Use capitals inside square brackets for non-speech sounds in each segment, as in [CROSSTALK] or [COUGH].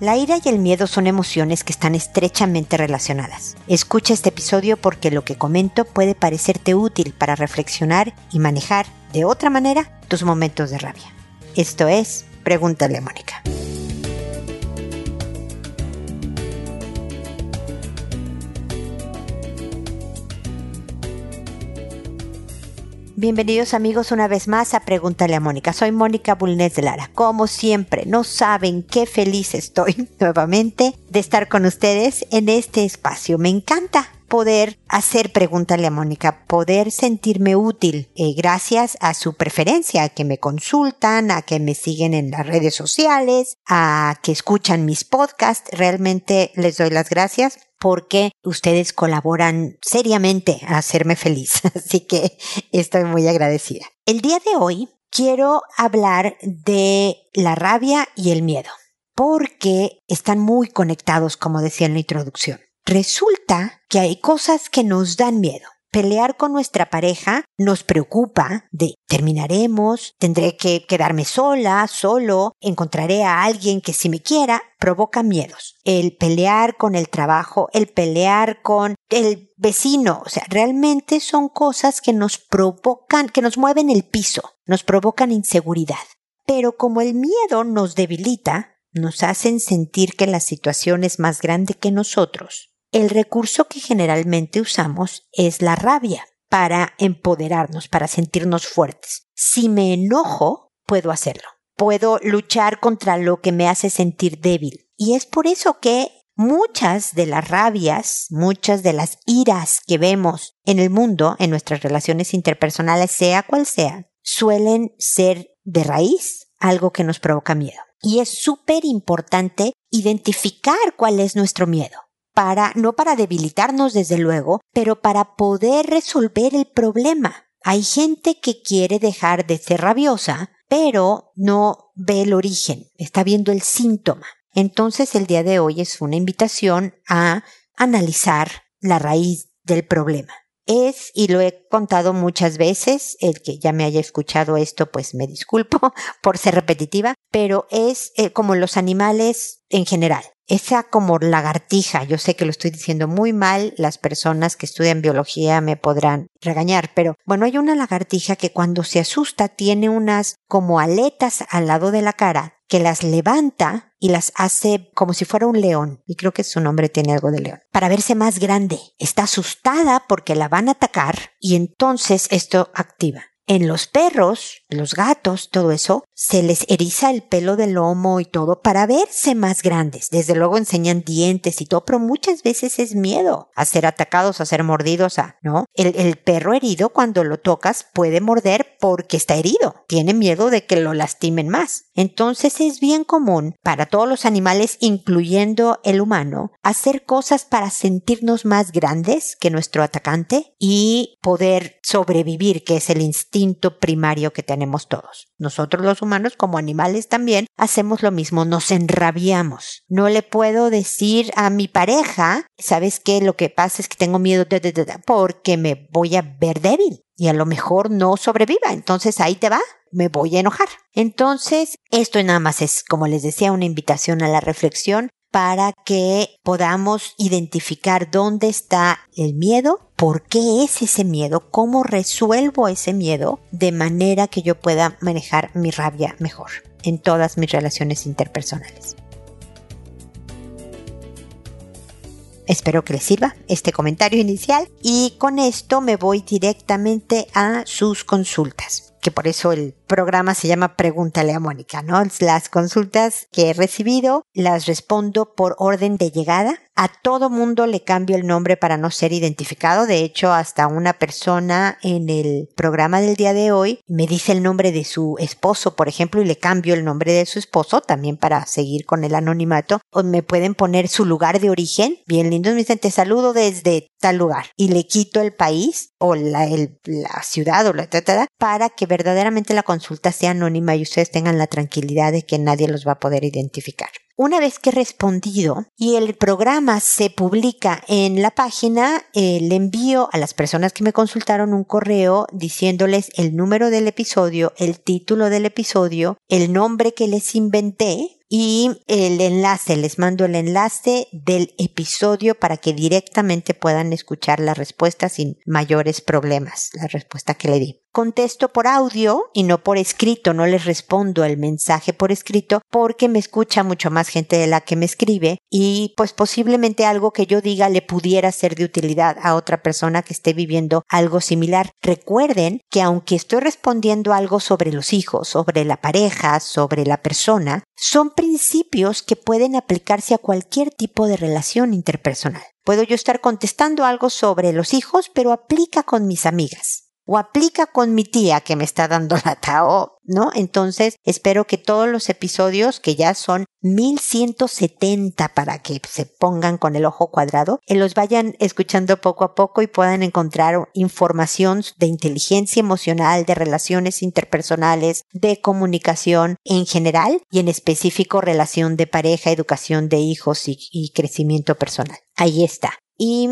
La ira y el miedo son emociones que están estrechamente relacionadas. Escucha este episodio porque lo que comento puede parecerte útil para reflexionar y manejar de otra manera tus momentos de rabia. Esto es Pregúntale a Mónica. Bienvenidos amigos una vez más a Pregúntale a Mónica. Soy Mónica Bulnes de Lara. Como siempre, no saben qué feliz estoy [LAUGHS] nuevamente de estar con ustedes en este espacio. Me encanta poder hacer Pregúntale a Mónica, poder sentirme útil eh, gracias a su preferencia, a que me consultan, a que me siguen en las redes sociales, a que escuchan mis podcasts. Realmente les doy las gracias porque ustedes colaboran seriamente a hacerme feliz. [LAUGHS] Así que estoy muy agradecida. El día de hoy quiero hablar de la rabia y el miedo, porque están muy conectados, como decía en la introducción. Resulta que hay cosas que nos dan miedo. Pelear con nuestra pareja nos preocupa de terminaremos, tendré que quedarme sola, solo, encontraré a alguien que si me quiera, provoca miedos. El pelear con el trabajo, el pelear con el vecino, o sea, realmente son cosas que nos provocan, que nos mueven el piso, nos provocan inseguridad. Pero como el miedo nos debilita, nos hacen sentir que la situación es más grande que nosotros, el recurso que generalmente usamos es la rabia para empoderarnos, para sentirnos fuertes. Si me enojo, puedo hacerlo. Puedo luchar contra lo que me hace sentir débil. Y es por eso que muchas de las rabias, muchas de las iras que vemos en el mundo, en nuestras relaciones interpersonales, sea cual sea, suelen ser de raíz algo que nos provoca miedo. Y es súper importante identificar cuál es nuestro miedo para, no para debilitarnos desde luego, pero para poder resolver el problema. Hay gente que quiere dejar de ser rabiosa, pero no ve el origen, está viendo el síntoma. Entonces el día de hoy es una invitación a analizar la raíz del problema. Es, y lo he contado muchas veces, el que ya me haya escuchado esto, pues me disculpo [LAUGHS] por ser repetitiva, pero es eh, como los animales en general esa como lagartija, yo sé que lo estoy diciendo muy mal, las personas que estudian biología me podrán regañar, pero bueno, hay una lagartija que cuando se asusta tiene unas como aletas al lado de la cara que las levanta y las hace como si fuera un león, y creo que su nombre tiene algo de león, para verse más grande. Está asustada porque la van a atacar y entonces esto activa. En los perros, los gatos, todo eso, se les eriza el pelo del lomo y todo para verse más grandes. Desde luego enseñan dientes y todo, pero muchas veces es miedo a ser atacados, a ser mordidos, a, ¿no? El, el perro herido cuando lo tocas puede morder porque está herido. Tiene miedo de que lo lastimen más. Entonces es bien común para todos los animales, incluyendo el humano, hacer cosas para sentirnos más grandes que nuestro atacante y poder sobrevivir, que es el instinto primario que tenemos todos. Nosotros los humanos como animales también hacemos lo mismo, nos enrabiamos. No le puedo decir a mi pareja, ¿sabes qué? Lo que pasa es que tengo miedo de, porque me voy a ver débil y a lo mejor no sobreviva. Entonces ahí te va, me voy a enojar. Entonces, esto nada más es, como les decía, una invitación a la reflexión para que podamos identificar dónde está el miedo, por qué es ese miedo, cómo resuelvo ese miedo de manera que yo pueda manejar mi rabia mejor en todas mis relaciones interpersonales. Espero que les sirva este comentario inicial y con esto me voy directamente a sus consultas que por eso el programa se llama Pregúntale a Mónica, ¿no? Las consultas que he recibido las respondo por orden de llegada. A todo mundo le cambio el nombre para no ser identificado. De hecho, hasta una persona en el programa del día de hoy me dice el nombre de su esposo, por ejemplo, y le cambio el nombre de su esposo también para seguir con el anonimato. O me pueden poner su lugar de origen. Bien lindo, me dicen, te saludo desde tal lugar. Y le quito el país o la, ciudad o la para que verdaderamente la consulta sea anónima y ustedes tengan la tranquilidad de que nadie los va a poder identificar. Una vez que he respondido y el programa se publica en la página, eh, le envío a las personas que me consultaron un correo diciéndoles el número del episodio, el título del episodio, el nombre que les inventé y el enlace, les mando el enlace del episodio para que directamente puedan escuchar la respuesta sin mayores problemas, la respuesta que le di. Contesto por audio y no por escrito, no les respondo el mensaje por escrito porque me escucha mucho más gente de la que me escribe y pues posiblemente algo que yo diga le pudiera ser de utilidad a otra persona que esté viviendo algo similar. Recuerden que aunque estoy respondiendo algo sobre los hijos, sobre la pareja, sobre la persona, son principios que pueden aplicarse a cualquier tipo de relación interpersonal. Puedo yo estar contestando algo sobre los hijos, pero aplica con mis amigas o aplica con mi tía que me está dando la Tao, ¿no? Entonces, espero que todos los episodios, que ya son 1170 para que se pongan con el ojo cuadrado, eh, los vayan escuchando poco a poco y puedan encontrar información de inteligencia emocional, de relaciones interpersonales, de comunicación en general y en específico relación de pareja, educación de hijos y, crecimiento personal. Ahí está. Y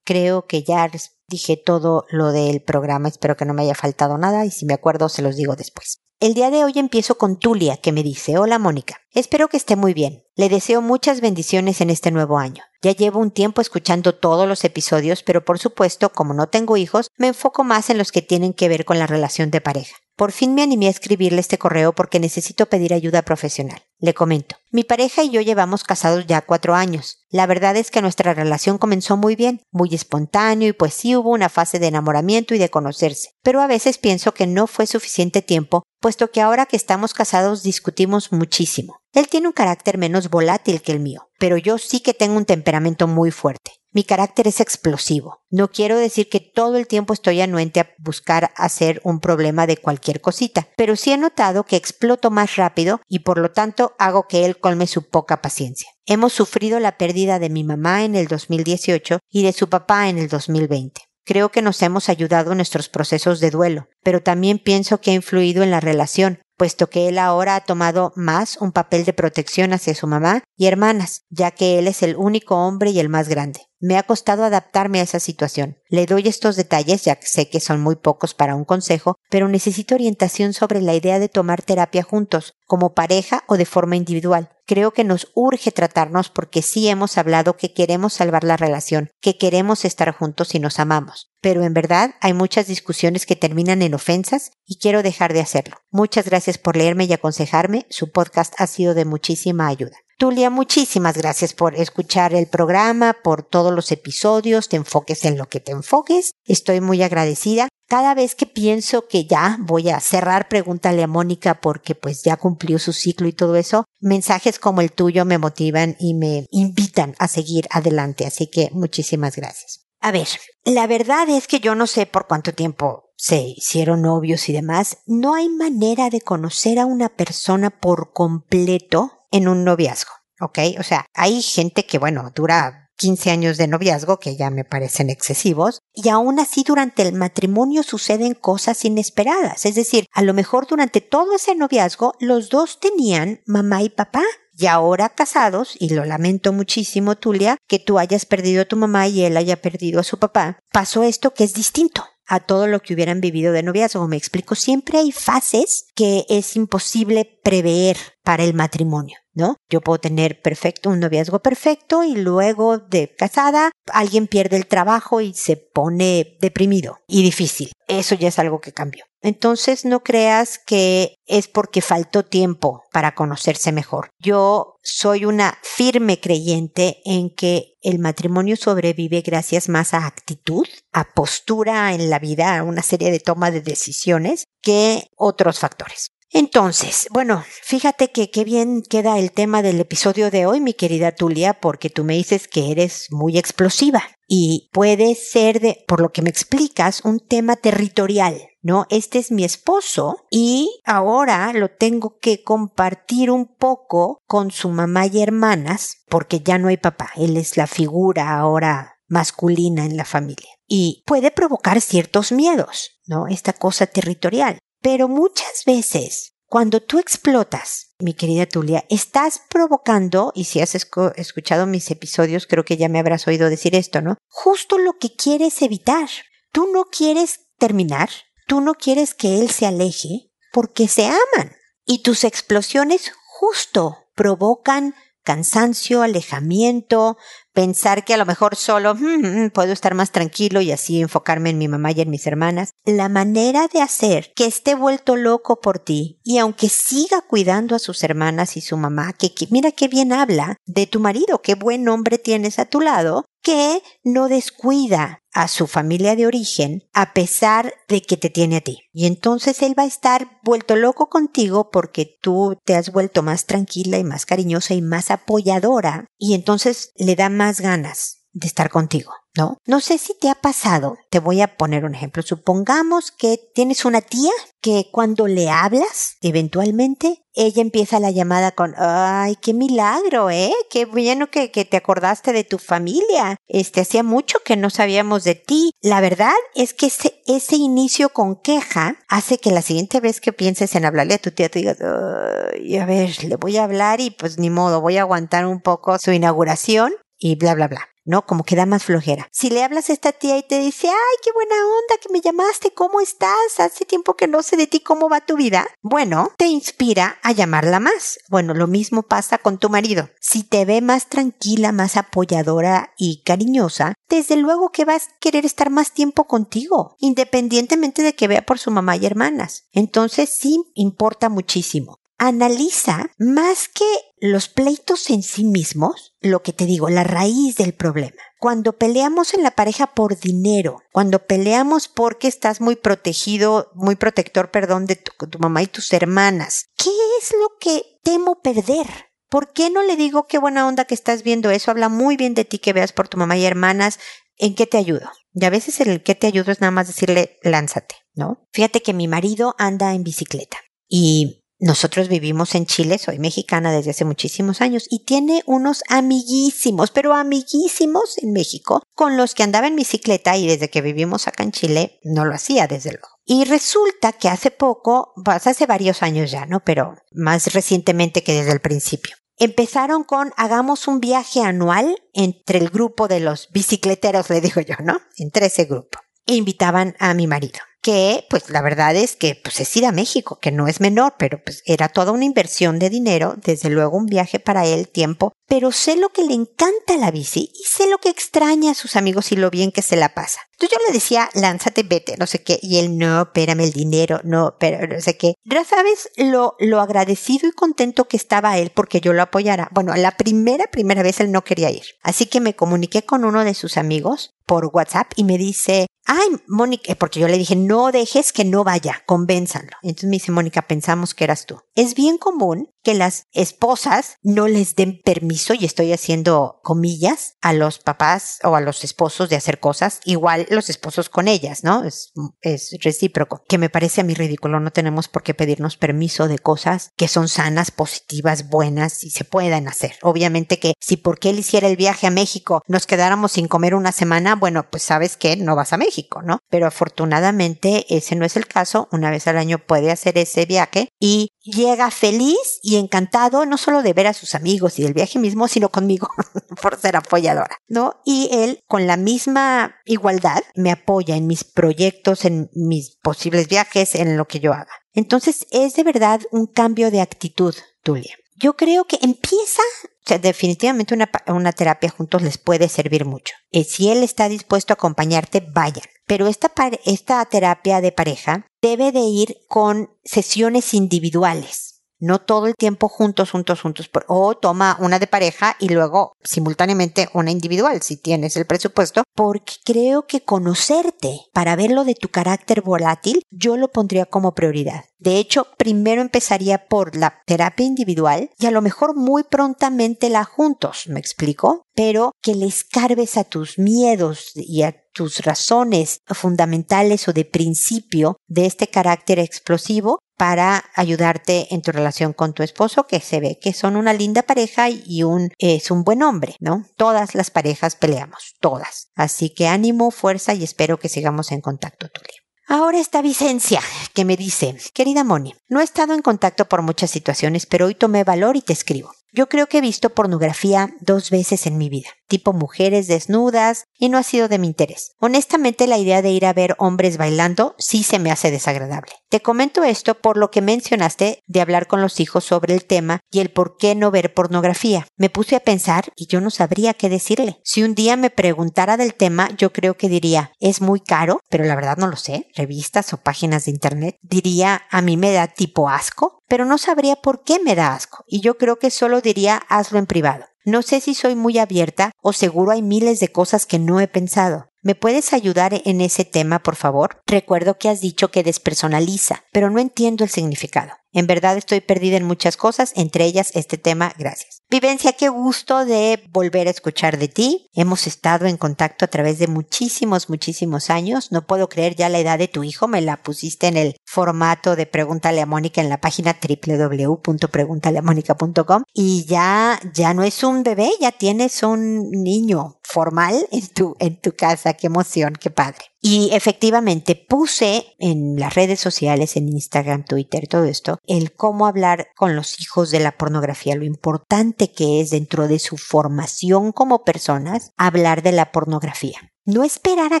creo que ya dije todo lo del programa, espero que no me haya faltado nada y si me acuerdo se los digo después. El día de hoy empiezo con Tulia, que me dice, hola Mónica, espero que esté muy bien. Le deseo muchas bendiciones en este nuevo año. Ya llevo un tiempo escuchando todos los episodios, pero por supuesto, como no tengo hijos, me enfoco más en los que tienen que ver con la relación de pareja. Por fin me animé a escribirle este correo porque necesito pedir ayuda profesional. Le comento. Mi pareja y yo llevamos casados ya cuatro años. La verdad es que nuestra relación comenzó muy bien, muy espontáneo y pues sí hubo una fase de enamoramiento y de conocerse. Pero a veces pienso que no fue suficiente tiempo, puesto que ahora que estamos casados discutimos muchísimo. Él tiene un carácter menos volátil que el mío, pero yo sí que tengo un temperamento muy fuerte. Mi carácter es explosivo. No quiero decir que todo el tiempo estoy anuente a buscar hacer un problema de cualquier cosita, pero sí he notado que exploto más rápido y por lo tanto hago que él colme su poca paciencia. Hemos sufrido la pérdida de mi mamá en el 2018 y de su papá en el 2020. Creo que nos hemos ayudado en nuestros procesos de duelo, pero también pienso que ha influido en la relación, puesto que él ahora ha tomado más un papel de protección hacia su mamá y hermanas, ya que él es el único hombre y el más grande. Me ha costado adaptarme a esa situación. Le doy estos detalles, ya que sé que son muy pocos para un consejo, pero necesito orientación sobre la idea de tomar terapia juntos, como pareja o de forma individual. Creo que nos urge tratarnos porque sí hemos hablado que queremos salvar la relación, que queremos estar juntos y nos amamos. Pero en verdad hay muchas discusiones que terminan en ofensas y quiero dejar de hacerlo. Muchas gracias por leerme y aconsejarme. Su podcast ha sido de muchísima ayuda. Tulia, muchísimas gracias por escuchar el programa, por todos los episodios, te enfoques en lo que te enfoques. Estoy muy agradecida. Cada vez que pienso que ya voy a cerrar, pregúntale a Mónica porque pues ya cumplió su ciclo y todo eso, mensajes como el tuyo me motivan y me invitan a seguir adelante. Así que muchísimas gracias. A ver, la verdad es que yo no sé por cuánto tiempo se hicieron novios y demás. No hay manera de conocer a una persona por completo en un noviazgo, ¿ok? O sea, hay gente que, bueno, dura 15 años de noviazgo, que ya me parecen excesivos, y aún así durante el matrimonio suceden cosas inesperadas. Es decir, a lo mejor durante todo ese noviazgo los dos tenían mamá y papá. Y ahora casados, y lo lamento muchísimo, Tulia, que tú hayas perdido a tu mamá y él haya perdido a su papá, pasó esto que es distinto a todo lo que hubieran vivido de noviazgo. Me explico, siempre hay fases que es imposible prever para el matrimonio. ¿no? Yo puedo tener perfecto, un noviazgo perfecto y luego de casada alguien pierde el trabajo y se pone deprimido y difícil. Eso ya es algo que cambió. Entonces no creas que es porque faltó tiempo para conocerse mejor. Yo soy una firme creyente en que el matrimonio sobrevive gracias más a actitud, a postura en la vida, a una serie de toma de decisiones que otros factores. Entonces, bueno, fíjate que qué bien queda el tema del episodio de hoy, mi querida Tulia, porque tú me dices que eres muy explosiva y puede ser de, por lo que me explicas, un tema territorial, ¿no? Este es mi esposo y ahora lo tengo que compartir un poco con su mamá y hermanas porque ya no hay papá, él es la figura ahora masculina en la familia y puede provocar ciertos miedos, ¿no? Esta cosa territorial. Pero muchas veces, cuando tú explotas, mi querida Tulia, estás provocando, y si has escuchado mis episodios, creo que ya me habrás oído decir esto, ¿no? Justo lo que quieres evitar. Tú no quieres terminar, tú no quieres que él se aleje, porque se aman. Y tus explosiones justo provocan cansancio, alejamiento, pensar que a lo mejor solo mm, mm, puedo estar más tranquilo y así enfocarme en mi mamá y en mis hermanas. La manera de hacer que esté vuelto loco por ti y aunque siga cuidando a sus hermanas y su mamá, que, que mira qué bien habla de tu marido, qué buen hombre tienes a tu lado, que no descuida a su familia de origen a pesar de que te tiene a ti. Y entonces él va a estar vuelto loco contigo porque tú te has vuelto más tranquila y más cariñosa y más apoyadora y entonces le da más ganas de estar contigo. ¿No? No sé si te ha pasado, te voy a poner un ejemplo. Supongamos que tienes una tía que cuando le hablas, eventualmente, ella empieza la llamada con, ay, qué milagro, ¿eh? Qué bueno que, que te acordaste de tu familia. Este, hacía mucho que no sabíamos de ti. La verdad es que ese, ese inicio con queja hace que la siguiente vez que pienses en hablarle a tu tía, te digas, ay, a ver, le voy a hablar y pues ni modo, voy a aguantar un poco su inauguración y bla, bla, bla. ¿No? Como que da más flojera. Si le hablas a esta tía y te dice, ay, qué buena onda que me llamaste, ¿cómo estás? Hace tiempo que no sé de ti, ¿cómo va tu vida? Bueno, te inspira a llamarla más. Bueno, lo mismo pasa con tu marido. Si te ve más tranquila, más apoyadora y cariñosa, desde luego que vas a querer estar más tiempo contigo, independientemente de que vea por su mamá y hermanas. Entonces sí importa muchísimo analiza más que los pleitos en sí mismos, lo que te digo, la raíz del problema. Cuando peleamos en la pareja por dinero, cuando peleamos porque estás muy protegido, muy protector, perdón, de tu, mamá y tus hermanas, ¿qué es lo que temo perder? ¿Por qué no le digo qué buena onda que estás viendo eso? Habla muy bien de ti que veas por tu mamá y hermanas. ¿En qué te ayudo? Y a veces el qué te ayudo es nada más decirle lánzate, ¿no? Fíjate que mi marido anda en bicicleta y nosotros vivimos en Chile, soy mexicana desde hace muchísimos años y tiene unos amiguísimos, pero amiguísimos en México, con los que andaba en bicicleta y desde que vivimos acá en Chile no lo hacía, desde luego. Y resulta que hace poco, pues hace varios años ya, ¿no? Pero más recientemente que desde el principio. Empezaron con hagamos un viaje anual entre el grupo de los bicicleteros, le digo yo, ¿no? Entre ese grupo. E invitaban a mi marido que pues la verdad es que pues es ir a México, que no es menor, pero pues era toda una inversión de dinero, desde luego un viaje para él, tiempo, pero sé lo que le encanta la bici y sé lo que extraña a sus amigos y lo bien que se la pasa. Entonces yo le decía, lánzate, vete, no sé qué, y él, no, espérame el dinero, no, pero no sé qué. Ya sabes lo, lo agradecido y contento que estaba él porque yo lo apoyara. Bueno, la primera, primera vez él no quería ir. Así que me comuniqué con uno de sus amigos por WhatsApp y me dice, ay, Mónica, eh, porque yo le dije, no dejes que no vaya, convénzanlo. Entonces me dice, Mónica, pensamos que eras tú. Es bien común que las esposas no les den permiso, y estoy haciendo comillas, a los papás o a los esposos de hacer cosas, igual los esposos con ellas, ¿no? Es, es recíproco, que me parece a mí ridículo, no tenemos por qué pedirnos permiso de cosas que son sanas, positivas, buenas y se puedan hacer. Obviamente que si porque él hiciera el viaje a México nos quedáramos sin comer una semana, bueno, pues sabes que no vas a México, ¿no? Pero afortunadamente ese no es el caso. Una vez al año puede hacer ese viaje y llega feliz y encantado no solo de ver a sus amigos y del viaje mismo, sino conmigo [LAUGHS] por ser apoyadora, ¿no? Y él con la misma igualdad me apoya en mis proyectos, en mis posibles viajes, en lo que yo haga. Entonces es de verdad un cambio de actitud, Tulia yo creo que empieza, o sea, definitivamente una, una terapia juntos les puede servir mucho. Y si él está dispuesto a acompañarte, vayan. Pero esta, esta terapia de pareja debe de ir con sesiones individuales no todo el tiempo juntos, juntos, juntos, o toma una de pareja y luego simultáneamente una individual si tienes el presupuesto, porque creo que conocerte para ver lo de tu carácter volátil, yo lo pondría como prioridad. De hecho, primero empezaría por la terapia individual y a lo mejor muy prontamente la juntos, ¿me explico? Pero que le escarbes a tus miedos y a tus razones fundamentales o de principio de este carácter explosivo para ayudarte en tu relación con tu esposo, que se ve que son una linda pareja y un, es un buen hombre, ¿no? Todas las parejas peleamos, todas. Así que ánimo, fuerza y espero que sigamos en contacto, Tulia. Ahora está Vicencia, que me dice, querida Moni, no he estado en contacto por muchas situaciones, pero hoy tomé valor y te escribo. Yo creo que he visto pornografía dos veces en mi vida. Tipo mujeres desnudas, y no ha sido de mi interés. Honestamente, la idea de ir a ver hombres bailando sí se me hace desagradable. Te comento esto por lo que mencionaste de hablar con los hijos sobre el tema y el por qué no ver pornografía. Me puse a pensar y yo no sabría qué decirle. Si un día me preguntara del tema, yo creo que diría, es muy caro, pero la verdad no lo sé, revistas o páginas de internet. Diría, a mí me da tipo asco, pero no sabría por qué me da asco. Y yo creo que solo diría, hazlo en privado. No sé si soy muy abierta o seguro hay miles de cosas que no he pensado. ¿Me puedes ayudar en ese tema, por favor? Recuerdo que has dicho que despersonaliza, pero no entiendo el significado. En verdad estoy perdida en muchas cosas, entre ellas este tema. Gracias. Vivencia, qué gusto de volver a escuchar de ti. Hemos estado en contacto a través de muchísimos, muchísimos años. No puedo creer ya la edad de tu hijo. Me la pusiste en el formato de Pregúntale a Mónica en la página www.preguntaleamónica.com y ya, ya no es un bebé, ya tienes un niño formal en tu, en tu casa. Qué emoción, qué padre. Y efectivamente puse en las redes sociales, en Instagram, Twitter, todo esto, el cómo hablar con los hijos de la pornografía, lo importante que es dentro de su formación como personas hablar de la pornografía. No esperar a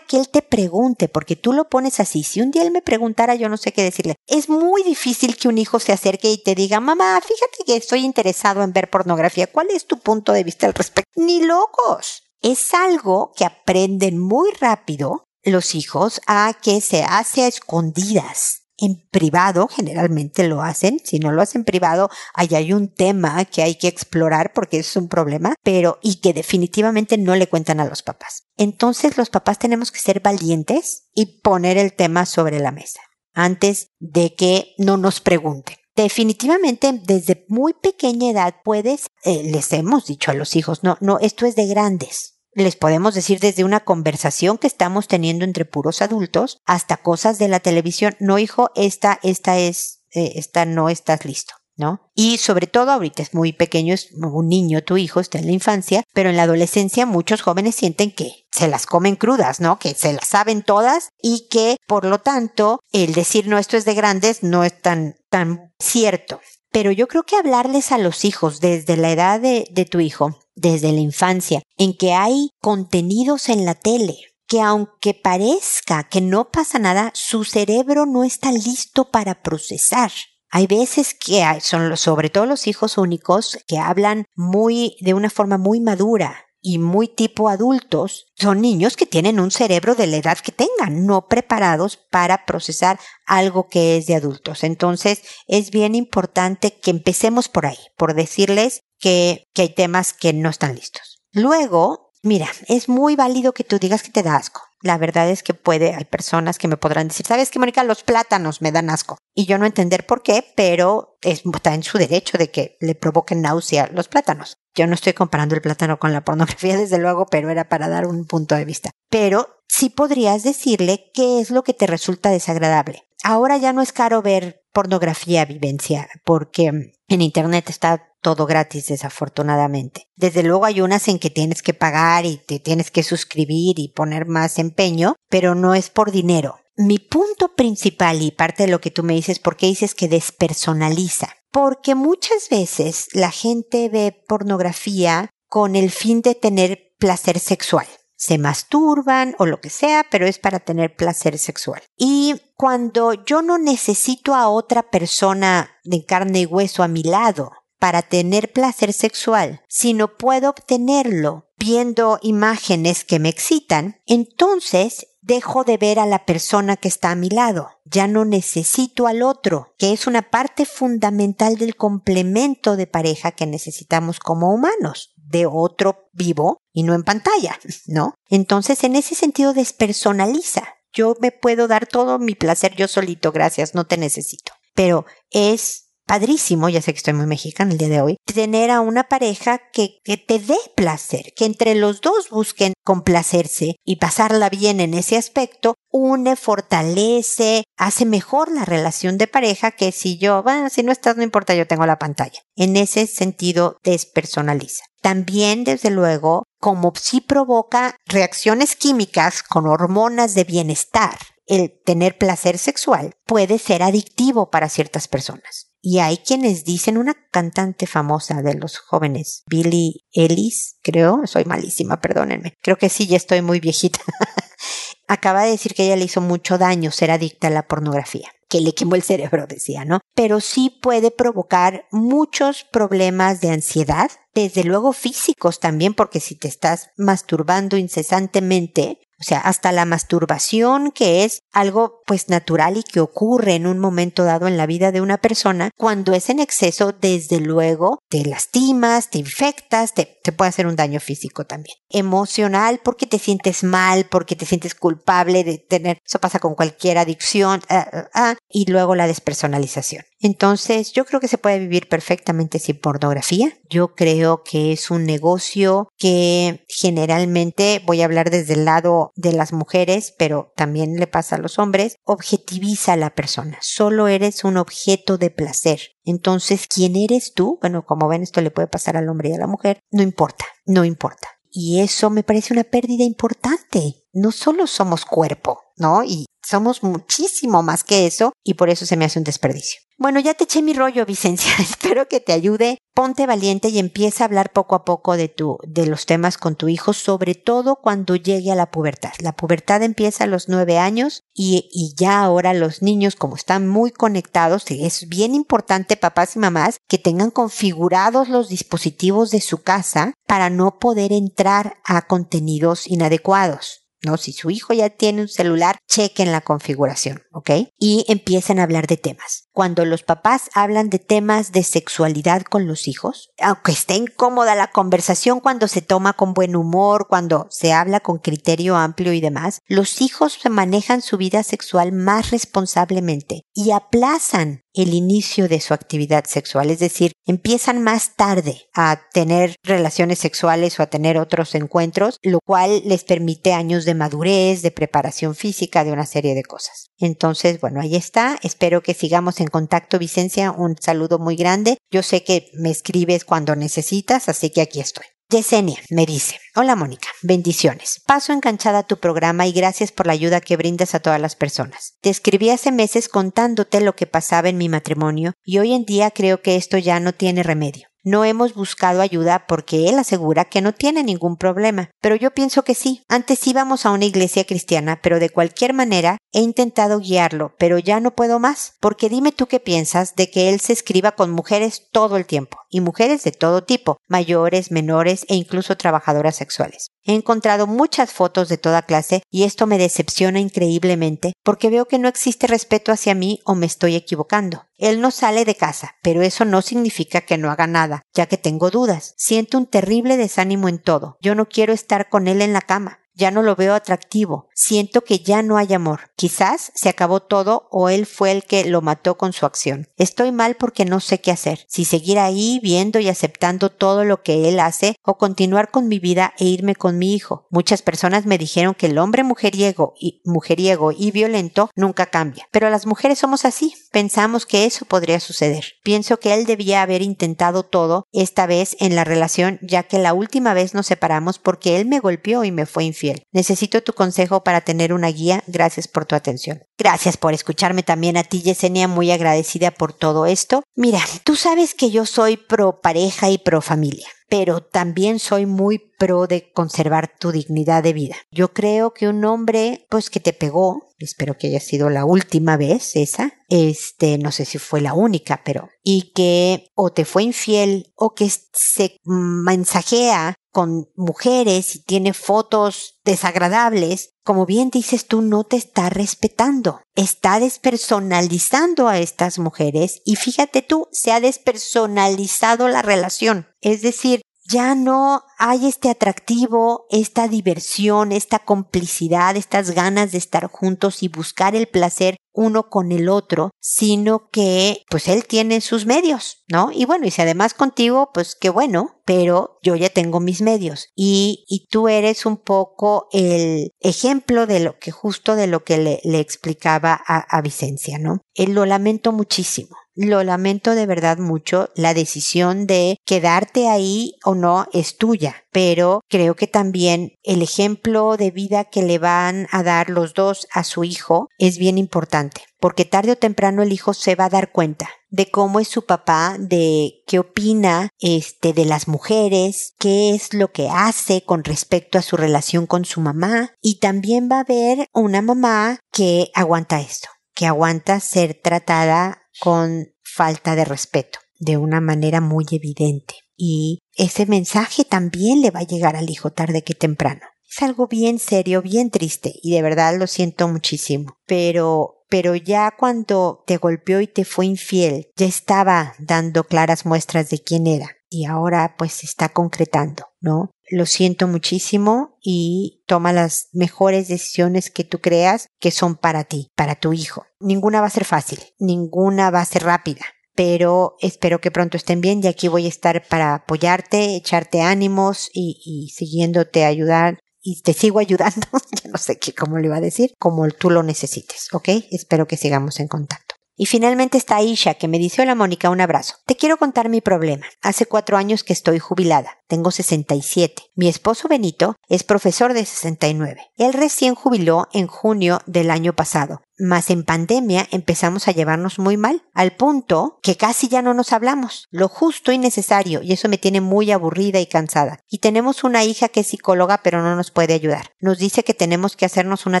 que él te pregunte, porque tú lo pones así. Si un día él me preguntara, yo no sé qué decirle. Es muy difícil que un hijo se acerque y te diga, mamá, fíjate que estoy interesado en ver pornografía. ¿Cuál es tu punto de vista al respecto? Ni locos. Es algo que aprenden muy rápido los hijos a que se hace a escondidas. En privado generalmente lo hacen, si no lo hacen privado, ahí hay un tema que hay que explorar porque es un problema, pero y que definitivamente no le cuentan a los papás. Entonces los papás tenemos que ser valientes y poner el tema sobre la mesa antes de que no nos pregunten. Definitivamente desde muy pequeña edad puedes, eh, les hemos dicho a los hijos, no, no, esto es de grandes les podemos decir desde una conversación que estamos teniendo entre puros adultos hasta cosas de la televisión. No, hijo, esta, esta es, eh, esta no estás listo. ¿no? Y sobre todo ahorita es muy pequeño, es un niño, tu hijo está en la infancia, pero en la adolescencia muchos jóvenes sienten que se las comen crudas, ¿no? Que se las saben todas y que por lo tanto el decir no esto es de grandes no es tan, tan cierto. Pero yo creo que hablarles a los hijos desde la edad de, de tu hijo desde la infancia, en que hay contenidos en la tele que aunque parezca que no pasa nada, su cerebro no está listo para procesar. Hay veces que son sobre todo los hijos únicos que hablan muy de una forma muy madura y muy tipo adultos, son niños que tienen un cerebro de la edad que tengan, no preparados para procesar algo que es de adultos. Entonces, es bien importante que empecemos por ahí, por decirles que, que hay temas que no están listos. Luego, mira, es muy válido que tú digas que te da asco. La verdad es que puede, hay personas que me podrán decir, ¿sabes qué, Mónica? Los plátanos me dan asco. Y yo no entender por qué, pero está en su derecho de que le provoquen náusea los plátanos. Yo no estoy comparando el plátano con la pornografía, [LAUGHS] desde luego, pero era para dar un punto de vista. Pero sí podrías decirle qué es lo que te resulta desagradable. Ahora ya no es caro ver pornografía vivencia, porque en Internet está todo gratis, desafortunadamente. Desde luego hay unas en que tienes que pagar y te tienes que suscribir y poner más empeño, pero no es por dinero. Mi punto principal y parte de lo que tú me dices, ¿por qué dices que despersonaliza? Porque muchas veces la gente ve pornografía con el fin de tener placer sexual. Se masturban o lo que sea, pero es para tener placer sexual. Y cuando yo no necesito a otra persona de carne y hueso a mi lado para tener placer sexual, sino puedo obtenerlo viendo imágenes que me excitan, entonces dejo de ver a la persona que está a mi lado. Ya no necesito al otro, que es una parte fundamental del complemento de pareja que necesitamos como humanos, de otro vivo y no en pantalla, [LAUGHS] ¿no? Entonces, en ese sentido, despersonaliza. Yo me puedo dar todo mi placer yo solito, gracias, no te necesito. Pero es padrísimo, ya sé que estoy muy mexicana el día de hoy, tener a una pareja que, que te dé placer, que entre los dos busquen complacerse y pasarla bien en ese aspecto, une, fortalece, hace mejor la relación de pareja que si yo, bueno, si no estás, no importa, yo tengo la pantalla. En ese sentido, despersonaliza. También, desde luego, como si provoca reacciones químicas con hormonas de bienestar, el tener placer sexual puede ser adictivo para ciertas personas y hay quienes dicen una cantante famosa de los jóvenes, Billie Ellis, creo, soy malísima, perdónenme. Creo que sí, ya estoy muy viejita. [LAUGHS] Acaba de decir que ella le hizo mucho daño ser adicta a la pornografía que le quemó el cerebro, decía, ¿no? Pero sí puede provocar muchos problemas de ansiedad, desde luego físicos también, porque si te estás masturbando incesantemente, o sea, hasta la masturbación, que es algo pues natural y que ocurre en un momento dado en la vida de una persona, cuando es en exceso, desde luego te lastimas, te infectas, te, te puede hacer un daño físico también. Emocional, porque te sientes mal, porque te sientes culpable de tener, eso pasa con cualquier adicción, ah, ah, ah, y luego la despersonalización. Entonces, yo creo que se puede vivir perfectamente sin pornografía. Yo creo que es un negocio que generalmente, voy a hablar desde el lado de las mujeres, pero también le pasa a los hombres, objetiviza a la persona. Solo eres un objeto de placer. Entonces, ¿quién eres tú? Bueno, como ven, esto le puede pasar al hombre y a la mujer. No importa, no importa. Y eso me parece una pérdida importante. No solo somos cuerpo, ¿no? Y somos muchísimo más que eso y por eso se me hace un desperdicio. Bueno, ya te eché mi rollo, Vicencia. [LAUGHS] Espero que te ayude. Ponte valiente y empieza a hablar poco a poco de tu, de los temas con tu hijo, sobre todo cuando llegue a la pubertad. La pubertad empieza a los nueve años y, y ya ahora los niños, como están muy conectados, es bien importante, papás y mamás, que tengan configurados los dispositivos de su casa para no poder entrar a contenidos inadecuados. ¿no? Si su hijo ya tiene un celular, chequen la configuración, ¿ok? Y empiecen a hablar de temas. Cuando los papás hablan de temas de sexualidad con los hijos, aunque esté incómoda la conversación cuando se toma con buen humor, cuando se habla con criterio amplio y demás, los hijos manejan su vida sexual más responsablemente y aplazan el inicio de su actividad sexual, es decir, empiezan más tarde a tener relaciones sexuales o a tener otros encuentros, lo cual les permite años de madurez, de preparación física, de una serie de cosas. Entonces, bueno, ahí está. Espero que sigamos en contacto, Vicencia. Un saludo muy grande. Yo sé que me escribes cuando necesitas, así que aquí estoy. Yesenia me dice, hola Mónica, bendiciones. Paso enganchada a tu programa y gracias por la ayuda que brindas a todas las personas. Te escribí hace meses contándote lo que pasaba en mi matrimonio y hoy en día creo que esto ya no tiene remedio. No hemos buscado ayuda porque él asegura que no tiene ningún problema, pero yo pienso que sí. Antes íbamos a una iglesia cristiana, pero de cualquier manera he intentado guiarlo, pero ya no puedo más, porque dime tú qué piensas de que él se escriba con mujeres todo el tiempo, y mujeres de todo tipo, mayores, menores e incluso trabajadoras sexuales. He encontrado muchas fotos de toda clase y esto me decepciona increíblemente porque veo que no existe respeto hacia mí o me estoy equivocando. Él no sale de casa, pero eso no significa que no haga nada, ya que tengo dudas. Siento un terrible desánimo en todo. Yo no quiero estar con él en la cama ya no lo veo atractivo, siento que ya no hay amor. Quizás se acabó todo o él fue el que lo mató con su acción. Estoy mal porque no sé qué hacer, si seguir ahí viendo y aceptando todo lo que él hace o continuar con mi vida e irme con mi hijo. Muchas personas me dijeron que el hombre mujeriego y mujeriego y violento nunca cambia, pero las mujeres somos así, pensamos que eso podría suceder. Pienso que él debía haber intentado todo esta vez en la relación, ya que la última vez nos separamos porque él me golpeó y me fue infiel. Necesito tu consejo para tener una guía. Gracias por tu atención. Gracias por escucharme también a ti, Yesenia, muy agradecida por todo esto. Mira, tú sabes que yo soy pro pareja y pro familia pero también soy muy pro de conservar tu dignidad de vida. Yo creo que un hombre, pues que te pegó, espero que haya sido la última vez esa, este, no sé si fue la única, pero, y que o te fue infiel o que se mensajea con mujeres y tiene fotos desagradables, como bien dices tú, no te está respetando. Está despersonalizando a estas mujeres y fíjate tú, se ha despersonalizado la relación. Es decir, ya no hay este atractivo, esta diversión, esta complicidad, estas ganas de estar juntos y buscar el placer uno con el otro, sino que pues él tiene sus medios, ¿no? Y bueno, y si además contigo, pues qué bueno, pero yo ya tengo mis medios y, y tú eres un poco el ejemplo de lo que justo de lo que le, le explicaba a, a Vicencia, ¿no? Él lo lamento muchísimo lo lamento de verdad mucho. La decisión de quedarte ahí o no es tuya, pero creo que también el ejemplo de vida que le van a dar los dos a su hijo es bien importante, porque tarde o temprano el hijo se va a dar cuenta de cómo es su papá, de qué opina este de las mujeres, qué es lo que hace con respecto a su relación con su mamá y también va a ver una mamá que aguanta esto, que aguanta ser tratada con falta de respeto de una manera muy evidente. Y ese mensaje también le va a llegar al hijo tarde que temprano. Es algo bien serio, bien triste y de verdad lo siento muchísimo. Pero pero ya cuando te golpeó y te fue infiel, ya estaba dando claras muestras de quién era y ahora pues está concretando, ¿no? Lo siento muchísimo y toma las mejores decisiones que tú creas que son para ti, para tu hijo. Ninguna va a ser fácil, ninguna va a ser rápida, pero espero que pronto estén bien y aquí voy a estar para apoyarte, echarte ánimos y, y siguiéndote ayudar y te sigo ayudando, [LAUGHS] ya no sé qué, cómo le iba a decir, como tú lo necesites, ¿ok? Espero que sigamos en contacto. Y finalmente está Aisha, que me dice, hola Mónica, un abrazo. Te quiero contar mi problema. Hace cuatro años que estoy jubilada. Tengo 67. Mi esposo Benito es profesor de 69. Él recién jubiló en junio del año pasado. Mas en pandemia empezamos a llevarnos muy mal, al punto que casi ya no nos hablamos, lo justo y necesario, y eso me tiene muy aburrida y cansada. Y tenemos una hija que es psicóloga pero no nos puede ayudar. Nos dice que tenemos que hacernos una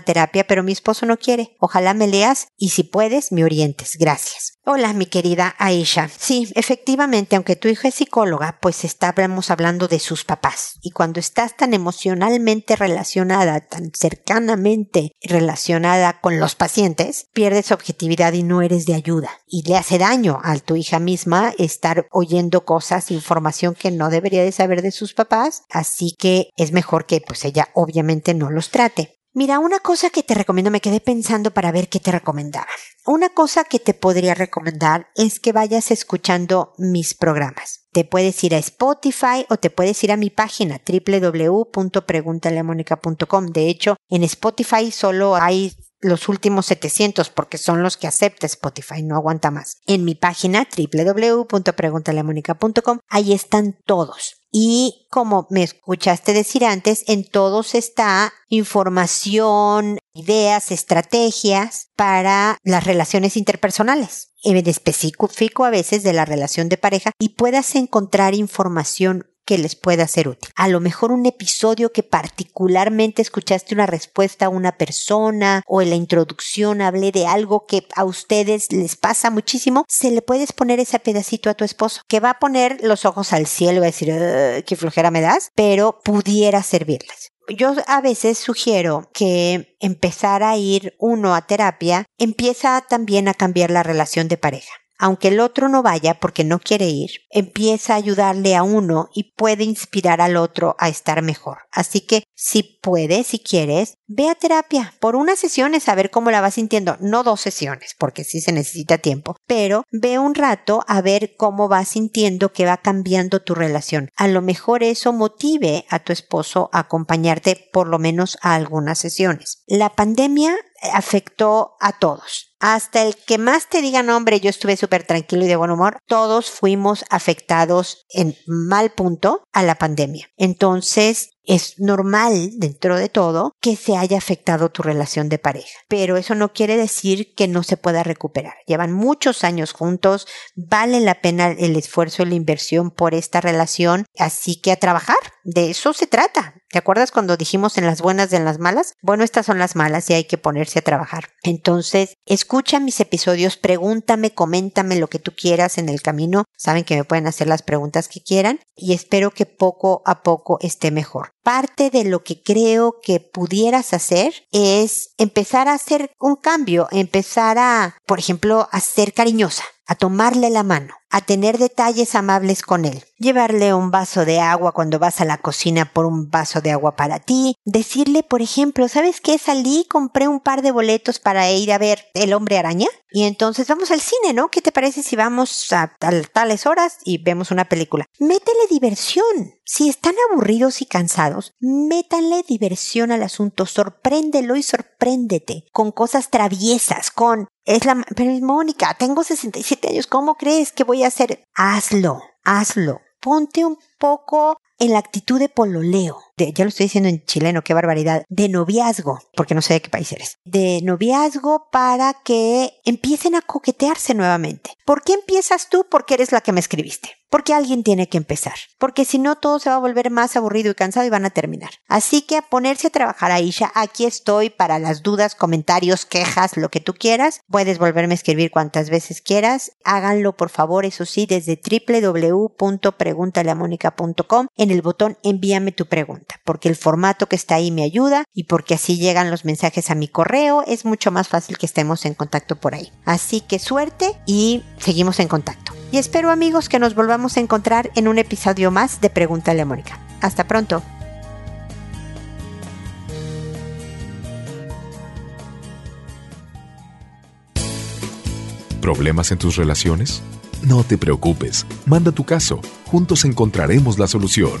terapia, pero mi esposo no quiere. Ojalá me leas y si puedes me orientes. Gracias. Hola, mi querida Aisha. Sí, efectivamente, aunque tu hija es psicóloga, pues estábamos hablando de sus papás. Y cuando estás tan emocionalmente relacionada, tan cercanamente relacionada con los pacientes, pierdes objetividad y no eres de ayuda. Y le hace daño a tu hija misma estar oyendo cosas, información que no debería de saber de sus papás. Así que es mejor que pues ella obviamente no los trate. Mira, una cosa que te recomiendo, me quedé pensando para ver qué te recomendaba. Una cosa que te podría recomendar es que vayas escuchando mis programas. Te puedes ir a Spotify o te puedes ir a mi página www.preguntaleamónica.com. De hecho, en Spotify solo hay los últimos 700 porque son los que acepta Spotify, no aguanta más. En mi página www.preguntaleamónica.com, ahí están todos. Y como me escuchaste decir antes, en todos está información, ideas, estrategias para las relaciones interpersonales, en específico a veces de la relación de pareja, y puedas encontrar información que les pueda ser útil. A lo mejor un episodio que particularmente escuchaste una respuesta a una persona o en la introducción hablé de algo que a ustedes les pasa muchísimo, se le puedes poner ese pedacito a tu esposo, que va a poner los ojos al cielo y va a decir, qué flojera me das, pero pudiera servirles. Yo a veces sugiero que empezar a ir uno a terapia empieza también a cambiar la relación de pareja aunque el otro no vaya porque no quiere ir, empieza a ayudarle a uno y puede inspirar al otro a estar mejor. Así que si puedes, si quieres, ve a terapia por unas sesiones a ver cómo la vas sintiendo. No dos sesiones, porque sí se necesita tiempo, pero ve un rato a ver cómo vas sintiendo que va cambiando tu relación. A lo mejor eso motive a tu esposo a acompañarte por lo menos a algunas sesiones. La pandemia afectó a todos. Hasta el que más te diga, nombre, yo estuve súper tranquilo y de buen humor, todos fuimos afectados en mal punto a la pandemia. Entonces, es normal dentro de todo que se haya afectado tu relación de pareja, pero eso no quiere decir que no se pueda recuperar. Llevan muchos años juntos, vale la pena el esfuerzo y la inversión por esta relación, así que a trabajar, de eso se trata. ¿Te acuerdas cuando dijimos en las buenas y en las malas? Bueno, estas son las malas y hay que ponerse a trabajar. Entonces, escucha mis episodios, pregúntame, coméntame lo que tú quieras en el camino. Saben que me pueden hacer las preguntas que quieran y espero que poco a poco esté mejor parte de lo que creo que pudieras hacer es empezar a hacer un cambio, empezar a, por ejemplo, a ser cariñosa, a tomarle la mano, a tener detalles amables con él, llevarle un vaso de agua cuando vas a la cocina por un vaso de agua para ti, decirle, por ejemplo, ¿sabes qué? Salí, compré un par de boletos para ir a ver El hombre araña y entonces vamos al cine, ¿no? ¿Qué te parece si vamos a tales horas y vemos una película? Métele diversión. Si están aburridos y cansados, métanle diversión al asunto, sorpréndelo y sorpréndete con cosas traviesas, con es la pero es Mónica, tengo 67 años, ¿cómo crees que voy a hacer? Hazlo, hazlo. Ponte un poco en la actitud de pololeo. Ya lo estoy diciendo en chileno, qué barbaridad, de noviazgo, porque no sé de qué país eres, de noviazgo para que empiecen a coquetearse nuevamente. ¿Por qué empiezas tú? Porque eres la que me escribiste. Porque alguien tiene que empezar. Porque si no, todo se va a volver más aburrido y cansado y van a terminar. Así que a ponerse a trabajar, Aisha. Aquí estoy para las dudas, comentarios, quejas, lo que tú quieras. Puedes volverme a escribir cuantas veces quieras. Háganlo, por favor, eso sí, desde www.preguntaleamónica.com en el botón envíame tu pregunta. Porque el formato que está ahí me ayuda y porque así llegan los mensajes a mi correo. Es mucho más fácil que estemos en contacto por ahí. Así que suerte y seguimos en contacto. Y espero amigos que nos volvamos a encontrar en un episodio más de Pregúntale a Mónica. Hasta pronto. ¿Problemas en tus relaciones? No te preocupes, manda tu caso, juntos encontraremos la solución.